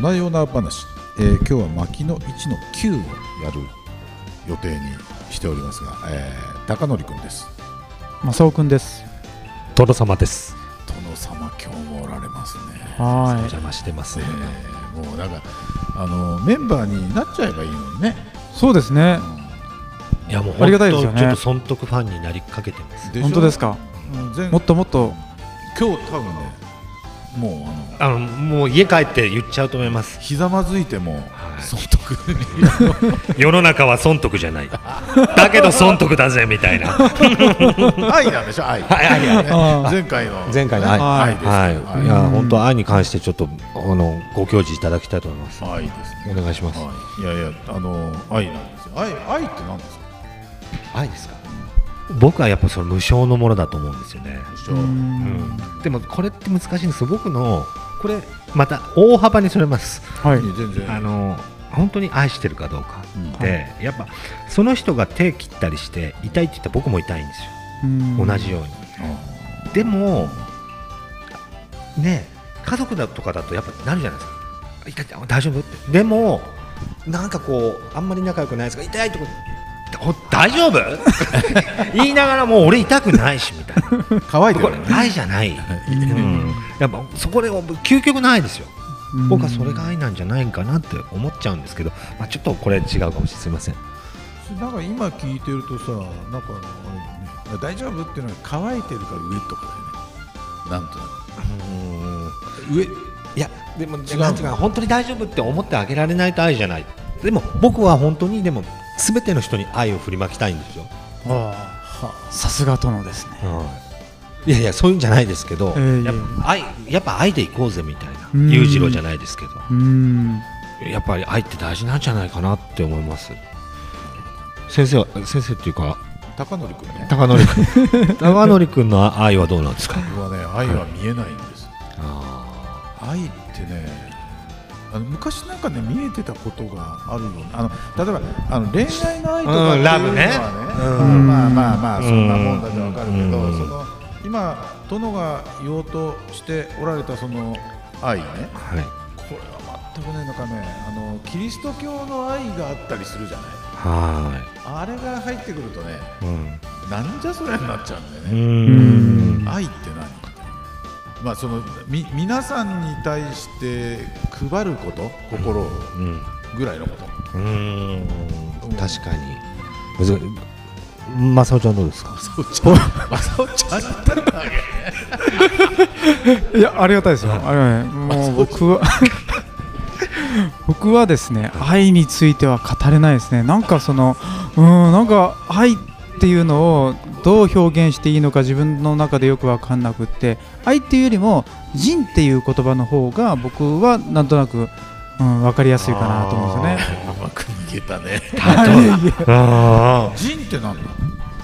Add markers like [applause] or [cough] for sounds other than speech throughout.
夜な夜な話、えー、今日は牧野一の9をやる予定にしておりますが、えー、高則君です。正雄君です。殿様です。殿様今日もおられますね。はい。お邪魔してますね、えー、もうなんかあのメンバーになっちゃえばいいのにね、そうですね、いやもうありがたいですよね。ちょっと損得ファンになりかけてます本当ですかうん前もっともっと今日多分ねもうあのあのもう家帰って言っちゃうと思います。ひざまずいてもはい。損得。に [laughs] 世の中は損得じゃない。だけど損得だぜみたいな。[laughs] 愛なんでしょ愛。はい愛愛ね。前回の。前回の愛。ね愛ですよはい、愛いやうん本当愛に関してちょっとあのご教示いただきたいと思います。愛ですね。お願いします、はい、いやいや、あの愛なんですよ。愛、愛って何ですか？愛ですか？僕はやっぱその無償のものだと思うんですよね、ううん。ん、でもこれって難しいんです。よ僕のこれまた大幅にそれます。はい。全然。あの本当に愛してるかどうかうん。で、やっぱその人が手切ったりして痛いって言ったら僕も痛いんですよ、うん。同じように。でもね家族だとかだとやっぱなるじゃないですか。痛い大丈夫って。でもなんかこうあんまり仲良くないですが痛いとこお大丈夫？[laughs] 言いながらもう俺痛くないしみたいな。これ乾いてるね。愛じゃない、うん、やっぱそこで究極の愛ですよ。うん。僕はそれが愛なんじゃないかなって思っちゃうんですけど、まあ、ちょっとこれ違うかもしれません。なんか今聞いてるとさ、なんかあれだね大丈夫っていうのは乾いてるから上とかだよね。なんとなく。上。いやでも違うなんていうか本当に大丈夫って思ってあげられないと愛じゃない。でも僕は本当にでも全ての人に愛を振りまきたいんですよ、ああ。さすが殿ですねいやいやそういうんじゃないですけど、ええやっぱ愛やっぱ愛でいこうぜみたいなうん。裕次郎じゃないですけど。うん。やっぱり愛って大事なんじゃないかなって思います。先生は先生っていうか高則君ね。高則君。[laughs] 高則君の愛はどうなんですか？僕はね、愛は見えないんです。あ愛ってね。あの昔なんかね見えてたことがあるよね。あの例えばあの恋愛の愛とかっていうのはね,、うんラブね。うん。まあまあまあそんなもんだとわかるけど、うん。その今殿が言おうとしておられたその愛ね。ーはい。これは全くねなんかね。あのキリスト教の愛があったりするじゃない。はあれが入ってくるとねいうん。なんじゃそれになっちゃうんだようね、ん。愛って何？まあそのみ皆さんに対して配ること心をうん。ぐらいのこと。うーん。確かにむず正雄ちゃんどうですか？そうちゃんあそうちゃんいやありがたいですよ。ありがたいもう僕は [laughs] 僕はですね愛については語れないですね。なんかそのうんなんか愛っていうのをどう表現していいのか自分の中でよく分かんなくって愛っていうよりも人っていう言葉の方が僕はなんとなく、うん、分かりやすいかなと思うんですよね。うまく逃げたね。あ人って何なの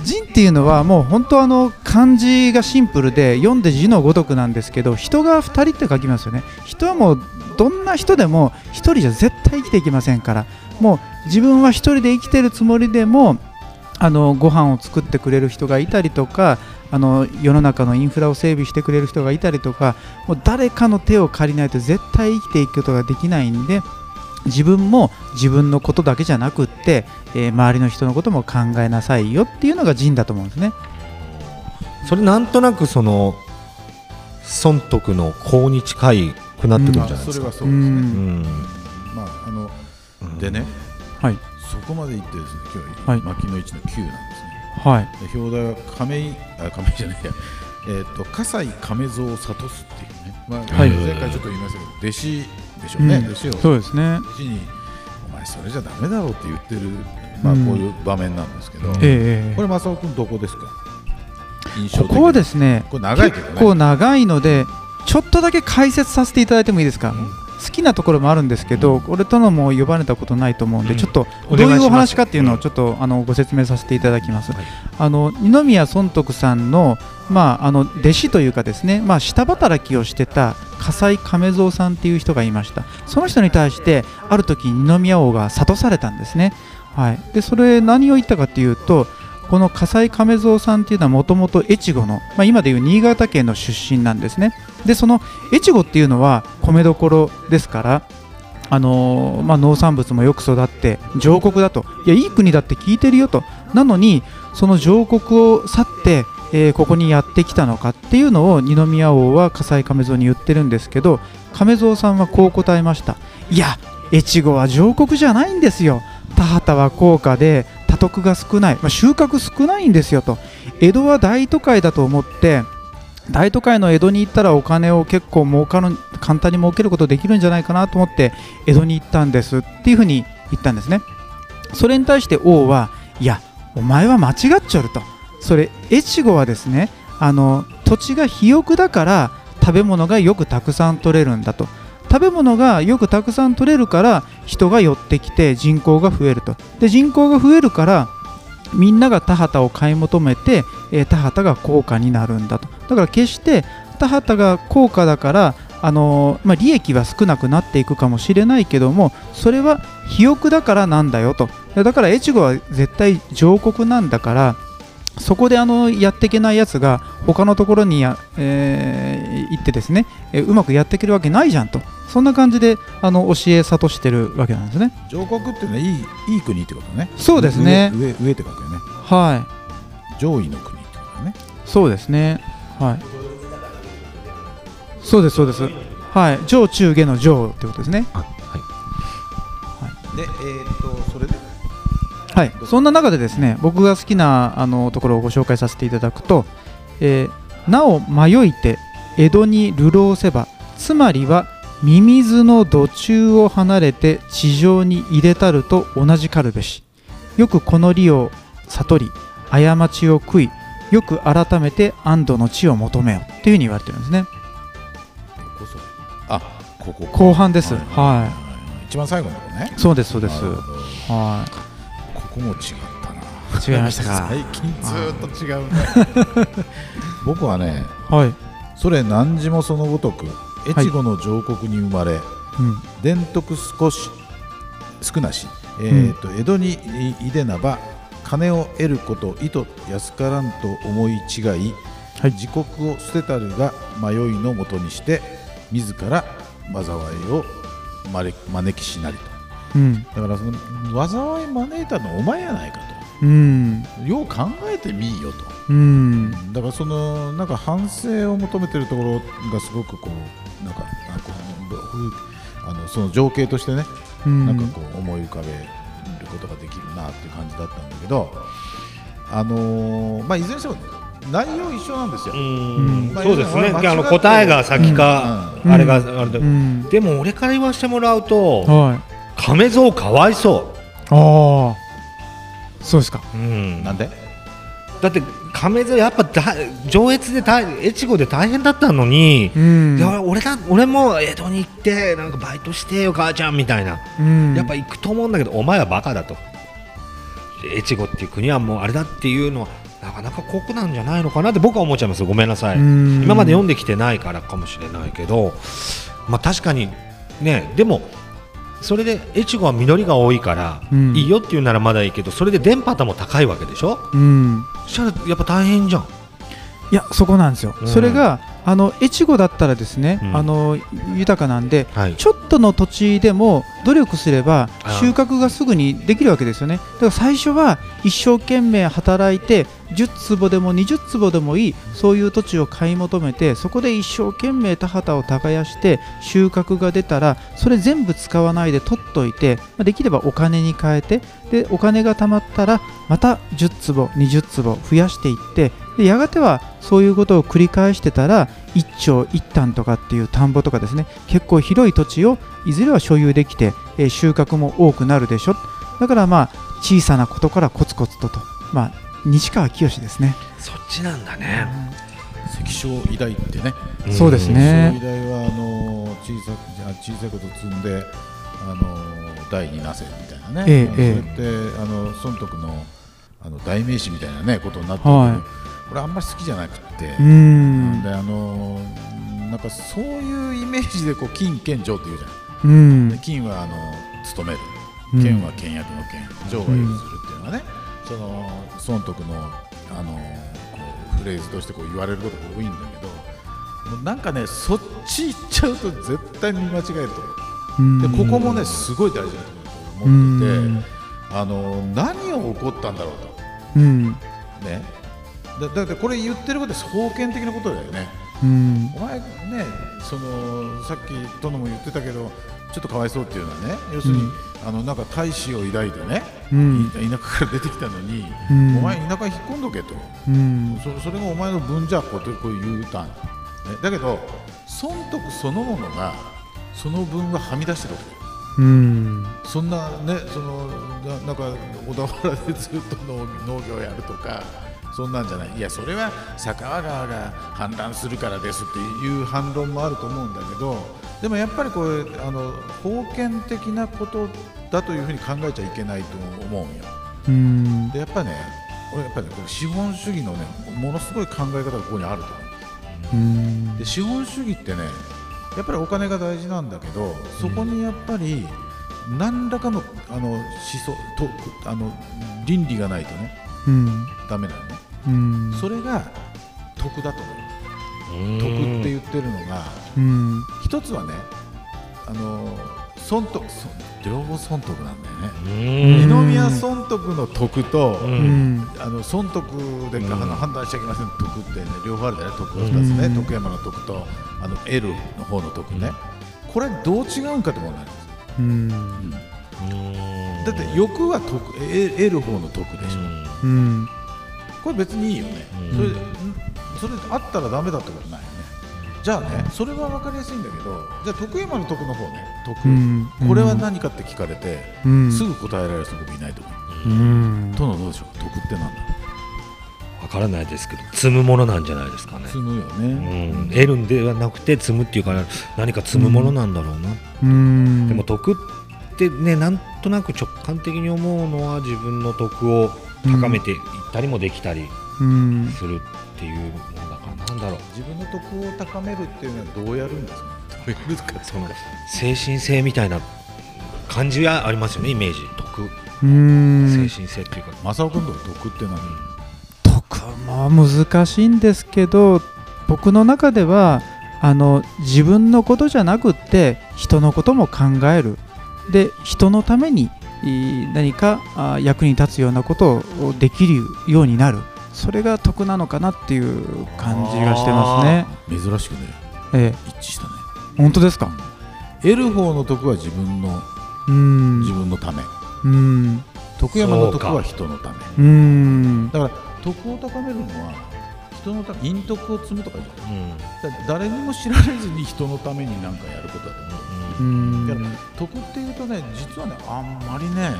人っていうのはもう本当あの漢字がシンプルで読んで字のごとくなんですけど人が2人って書きますよね。人はもうどんな人でも1人じゃ絶対生きていけませんからもう自分は1人で生きてるつもりでもあのご飯を作ってくれる人がいたりとかあの世の中のインフラを整備してくれる人がいたりとかもう誰かの手を借りないと絶対生きていくことができないんで自分も自分のことだけじゃなくって、えー周りの人のことも考えなさいよっていうのが人だと思うんですね。それなんとなくその損得の項に近いくなってくるじゃまあそれないですか？はそうですね、うん。まああのでねはい。そこまで言ってですね今はい。日牧野一の9なんですね。はい。で表題は亀井あ亀井じゃないや。えっ、と葛西亀蔵を諭すっていうね、まあはい。前回ちょっと言いましたけど弟子でしょうね、うん。弟子をそうですね。弟子にお前それじゃダメだろうって言ってる。まあうんこういう場面なんですけど、うんええ。これ正雄君どこですか？印象的ここはですねこれ長ね。結構長いのでちょっとだけ解説させていただいてもいいですか、好きなところもあるんですけど、俺とのも呼ばれたことないと思うんで、うん。ちょっとおどう願いうお話かっていうのをちょっとあのご説明させていただきます。はい。あの二宮尊徳さんの,、まあ、あの弟子というかですね、まあ、下働きをしてた笠井亀蔵さんっていう人がいました。その人に対してある時二宮王が諭されたんですね、はい、でそれ何を言ったかっていうとこの笠井亀蔵さんっていうのはもともと越後の、まあ、今でいう新潟県の出身なんですね。でその越後っていうのは米どころですからあのーまあ、農産物もよく育って上国だと。いやいい国だって聞いてるよと。なのにその上国を去って、えーここにやってきたのかっていうのを二宮王は葛西亀蔵に言ってるんですけど亀蔵さんはこう答えました。いや越後は上国じゃないんですよ。田畑は高価で得が少ない、まあ、収穫少ないんですよと。江戸は大都会だと思って大都会の江戸に行ったらお金を結構儲かる簡単に儲けることできるんじゃないかなと思って江戸に行ったんですっていうふうに言ったんですね。それに対して王はいやお前は間違っちゃると。それ越後はですねあの土地が肥沃だから食べ物がよくたくさん取れるんだと。食べ物がよくたくさん取れるから人が寄ってきて人口が増えると。で人口が増えるからみんなが田畑を買い求めて、えー田畑が高価になるんだと。だから決して田畑が高価だからあのーまあ、利益は少なくなっていくかもしれないけどもそれは肥沃だからなんだよと。だから越後は絶対上国なんだからそこであのやっていけないやつが他のところにや、えー行ってですね、えーうまくやっていけるわけないじゃんとそんな感じであの教え諭してるわけなんですね上国っていうのはいいいい国ってことねそうですね上上上って書くよねはい上位の国ってことねそうですね。はい。そうですそうです。はい。上中下の上ってことですね。あはいでえー、とそれではい。そんな中でですね、僕が好きなあのところをご紹介させていただくと、えーなお迷いて江戸に流浪せば、つまりはミミズの土中を離れて地上に入れたると同じかるべし。よくこの利を悟り、過ちを悔い、よく改めて安堵の地を求めよっていうふうに言われてるんですね。あここ後半です。はいは一番最後のねい。そうですそうです。はここも違ったな違いましたか？[laughs] 最近ずーっと違うね [laughs] 僕はねい。はい。それ何時もそのごとく越後の上国に生まれ、うん。伝徳少し少なし、えーと江戸にいいでなば金を得ること意図安からんと思い違い、はい自国を捨てたるが迷いのもとにして自ら災いを招招きしなりとうん。だからその災い招いたのお前やないかうん。とよう考えてみいよとうん。だからそのなんか反省を求めてるところがすごくこうなんかあこうふあのその情景としてねうん。なんかこう思い浮かべることができるなっていう感じだったんだけど、あのーまあ、いずれにしても内容一緒なんですよ。んまあそうですねあの答えが先か、うんあれがあれで、うん。でも俺から言わせてもらうとはい。亀蔵かわいそああ。そうですか。う、うん、なんで？だって亀蔵やっぱだ上越で大越後で大変だったのに、うん。いや俺だ俺も江戸に行ってなんかバイトしてよ母ちゃんみたいな、うん。やっぱ行くと思うんだけどお前はバカだと越後っていう国はもうあれだっていうのはなかなか酷なんじゃないのかなって僕は思っちゃいますごめんなさい、うん今まで読んできてないからかもしれないけどまあ確かにねでもそれで越後は実りが多いから、うんいいよっていうならまだいいけどそれで電波も高いわけでしょ？うん。そしたらやっぱ大変じゃんいや、そこなんですよ。うんそれが、あの、越後だったらですね、うん。あの、豊かなんで、はい。ちょっとの土地でも努力すれば収穫がすぐにできるわけですよね。だから最初は一生懸命働いて10坪でも20坪でもいいそういう土地を買い求めてそこで一生懸命田畑を耕して収穫が出たらそれ全部使わないで取っといてまあできればお金に変えてでお金が貯まったらまた10坪20坪増やしていってでやがてはそういうことを繰り返してたら一丁一反とかっていう田んぼとかですね結構広い土地をいずれは所有できて、えー収穫も多くなるでしょ。だからまあ小さなことからコツコツととまあ西川きよしですね、そっちなんだね、関所医大ってね。そうですね。関所医大はあの小さくじゃあ小さいこと積んであの大になせみたいなね、ええそれってあの孫徳のあの代名詞みたいなねことになってる。はいこれあんまり好きじゃなくって、うーんであのなんかそういうイメージでこう金剣上っていうじゃうん、んで金はあの務める。うん。剣は倹約の剣。上はよくするっていうのはね、その孫徳のあのこうフレーズとしてこう言われることが多いんだけどなんかねそっち行っちゃうと絶対見間違えると思う。うん。でここもねすごい大事だと思ってて、あの何を起こったんだろうと。うん。ねだだってこれ言ってることは封建的なことだよね。うん。お前ねそのさっき殿も言ってたけどちょっとかわいそうっていうのはね要するに、うん。あのなんか大志を抱いてね、うん。い田舎から出てきたのに、うん。お前田舎引っ込んどけと、うん。そそれがお前の分じゃこうこういうたん、ね、だけど損得そのものがその分ははみ出してるわけよ。うん。そんなねそのななんか小田原でずっと農農業やるとかそんなんじゃない。いやそれは佐川川が氾濫するからですっていう反論もあると思うんだけどでもやっぱりこれあの封建的なことだというふうに考えちゃいけないと思うんよ。うん。でやっぱね俺やっぱりねこれ資本主義のねものすごい考え方がここにあると思う。うん。で資本主義ってねやっぱりお金が大事なんだけどそこにやっぱり何らかのあの思想とあの倫理がないとねうん。ダメなのね。うんそれが得だと思う。うん。得って言ってるのがうん。一つはねあの損得損両方損得なんだよね。うん。二宮損得の得と、あの損得で、判断しちゃいけません。得ってね両方あるんだよね。得が2つね、うん。徳山の得とあの L の方の得ね、これどう違うんかって問題なんです。うん。だって欲は得え得る方の得でしょ、うんこれ別にいいよね、うん。それんそれあったらダメだってことないよね。じゃあねそれは分かりやすいんだけどじゃあ徳山の得の方ね。得、うん。これは何かって聞かれて、うん。すぐ答えられる人僕いないと思う、うん。殿どうでしょう？得ってなんだ？わからないですけど積むものなんじゃないですかね。積むようね、ん。得るんではなくて積むっていうから何か積むものなんだろうな、うん。でも得ってねなんとなく直感的に思うのは自分の得を高めていったりもできたりうん。するっていうものだからなんだろう。自分の得を高めるっていうのはどうやるんですか？どうやるかその精神性みたいな感じはありますよねイメージ。得。うん。精神性っていうか、正雄君の得って何、得も難しいんですけど僕の中ではあの自分のことじゃなくって人のことも考える。で人のためにいい何かあ役に立つようなことをできるようになる。それが得なのかなっていう感じがしてますね。珍しくね。え一致したね。え、本当ですか？得る方の得は自分のうん。自分のため。うん。徳山の得は人のため。うん。だから得を高めるのは人のため陰徳を積むとかじゃない。うん。誰にも知られずに人のために何かやることだと思う。うんだから得っていうとね実はねあんまりね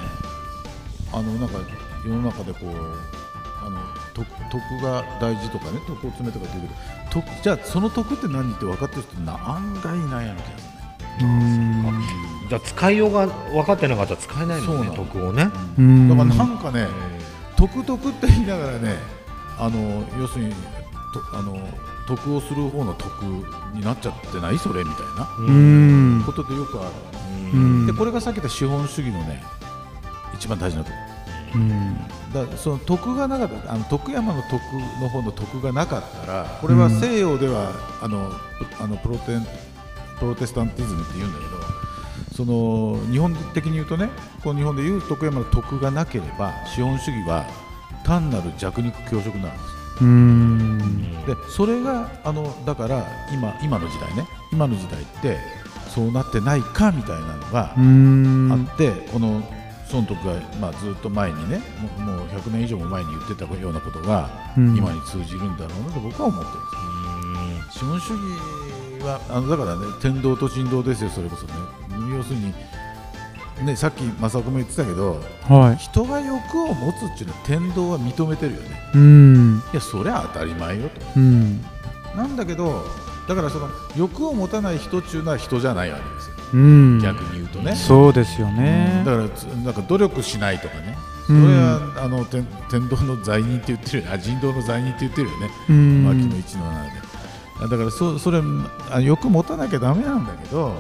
あのなんか世の中でこうあの得得が大事とかね得を詰めとかって言うけど得じゃあその得って何って分かってる人な案外いないような気がするね。うん。じゃあ使いようが分かってなかったら使えないのねそうなの。得をね、うん。だからなんかね得得って言いながらねあの要するにとあの得をする方の得になっちゃってない？それみたいな。うん。ことでよくある。うん。でこれがさっき言った資本主義のね一番大事なとこ。うん。だその徳がなかった。あの徳山の徳の方の徳がなかったらこれは西洋では、あのプあのプロテンプロテスタンティズムって言うんだけどその日本的に言うとねこの日本でいう徳山の徳がなければ資本主義は単なる弱肉強食になるんです。うんでそれがあのだから今今の時代ね。今の時代ってそうなってないかみたいなのがうん。あって、この孫徳が、まあ、ずっと前にねもうもう100年以上も前に言ってたようなことが、うん。今に通じるんだろうなと僕は思ってるんですよ資本主義はあのだからね天道と人道ですよそれこそね。要するにねさっき正岡も言ってたけどはい。人が欲を持つっていうのは天道は認めてるよね。うん。いやそれは当たり前よと。うん。なんだけどだからその欲を持たない人っていうのは人じゃないわけですよ。うん。逆に言うとね、そうですよね。だからつなんか努力しないとかね、うん。それはあの天天道の罪人って言ってるよね、あ人道の罪人って言ってるよね、うん。牧野一の七で。あだからそそれあ欲持たなきゃだめなんだけど、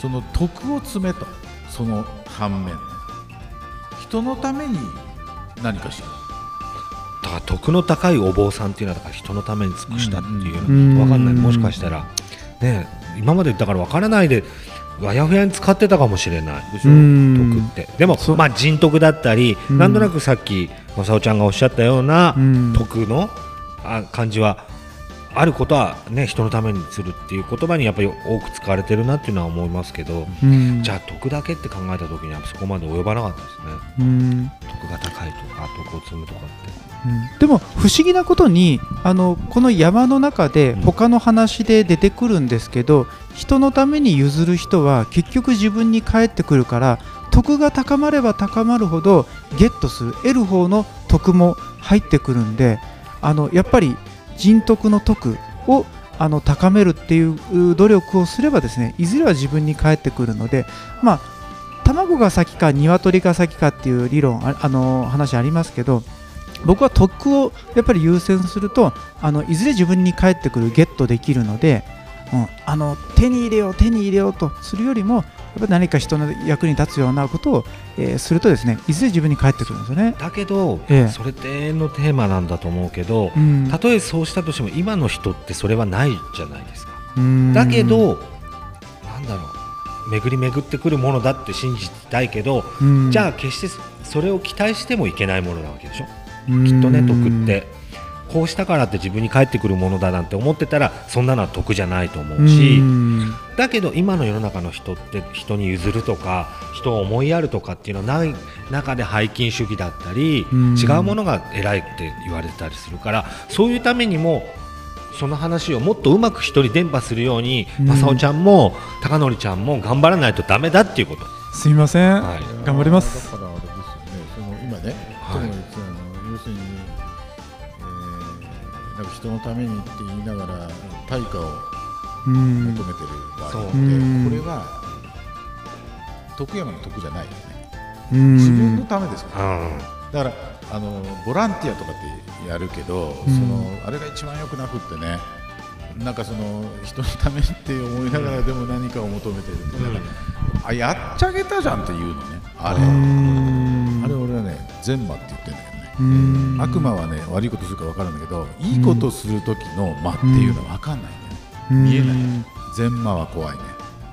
その徳を詰めと、その反面、人のために何かしよだから徳の高いお坊さんっていうのはだから人のために尽くしたっていう。うん。の分かんない。もしかしたら。ね今までだから分からないであやふやに使ってたかもしれない。で徳って。でもまあ人徳だったり、うん。なんとなくさっき正雄ちゃんがおっしゃったようなうん。徳のあ感じはあることはね人のためにするっていう言葉にやっぱり多く使われてるなっていうのは思いますけど、うん。じゃあ徳だけって考えた時にはそこまで及ばなかったですね。うん。徳が高いとか徳を積むとかって。うん。でも不思議なことにあのこの山の中でうん。他の話で出てくるんですけど、人のために譲る人は結局自分に返ってくるから徳が高まれば高まるほどゲットする。得る方の徳も入ってくるんであのやっぱり人徳の徳をあの高めるっていう努力をすればですねいずれは自分に返ってくるのでまあ卵が先か鶏が先かっていう理論あの話ありますけど僕は徳をやっぱり優先するとあのいずれ自分に返ってくるゲットできるので、うん、あの手に入れよう手に入れようとするよりもっぱり何か人の役に立つようなことを、えーするとですねいずれ自分に返ってくるんですよね。だけど、ええ。それって永遠のテーマなんだと思うけど、うん。たとえそうしたとしても今の人ってそれはないじゃないですか。うん。だけど、なんだろう。巡り巡ってくるものだって信じたいけど、うん。じゃあ決してそれを期待してもいけないものなわけでしょ、うん。きっとね徳ってこうしたからって自分に返ってくるものだなんて思ってたらそんなのは得じゃないと思うし、うん。だけど今の世の中の人って人に譲るとか人を思いやるとかっていうのはない中で背筋主義だったり、うん。違うものが偉いって言われたりするからそういうためにもその話をもっとうまく人に伝播するように、うん。正雄ちゃんも貴則ちゃんも頑張らないとダメだっていうこと。すみません、はい。頑張ります。だからあれですよね。その今ね、はい。要するに、えーなんか人のためにって言いながら対価をうん。求めてる場合そうって、うん。これは徳山の徳じゃないよね。うん。自分のためですから、うんだからあのボランティアとかってやるけど、うん。そのあれが一番良くなくってねなんかその人のためにって思いながらでも何かを求めてるっあやっちゃげたじゃんっていうのねあれ、うん。あれ俺はね善魔って言ってんだよ。ね、うん悪魔はね悪いことするか分かるんだけどいいことする時の魔っていうのは分かんないね、見えない。善魔は怖いね。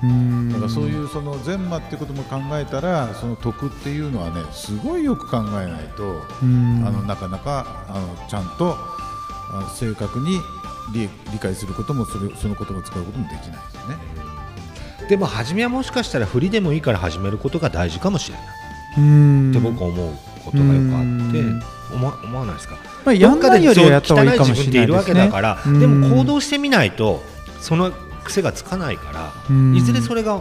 うん。だからそういうその善魔ってことも考えたらその徳っていうのはねすごいよく考えないと、うん。あのなかなかあのちゃんとあ正確に理理解することもそれその言葉を使うこともできないですよね。でも初めはもしかしたら振りでもいいから始めることが大事かもしれない。うん。って僕は思うことがよくあってうん。思わ思わないですか？まあ、やんないよりはやった方がいいかもしれないですね。そう汚い自分っているわけだから、うん。でも行動してみないとその癖がつかないから、うん。いずれそれが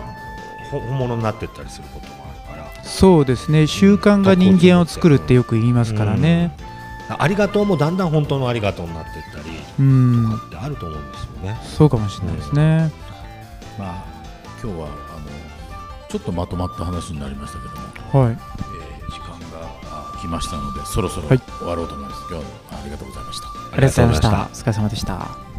ほ本物になってったりすることもあるからそうですね。習慣が人間を作るってよく言いますからね。ありがとうもだんだん本当のありがとうになっていったりうん。とかってあると思うんですよね。そうかもしれないですね。まあ今日はあのちょっとまとまった話になりましたけども、はい、あ来ましたのでそろそろはい終わろうと思います。今日はありがとうございました。ありがとうございました。お疲れ様でした。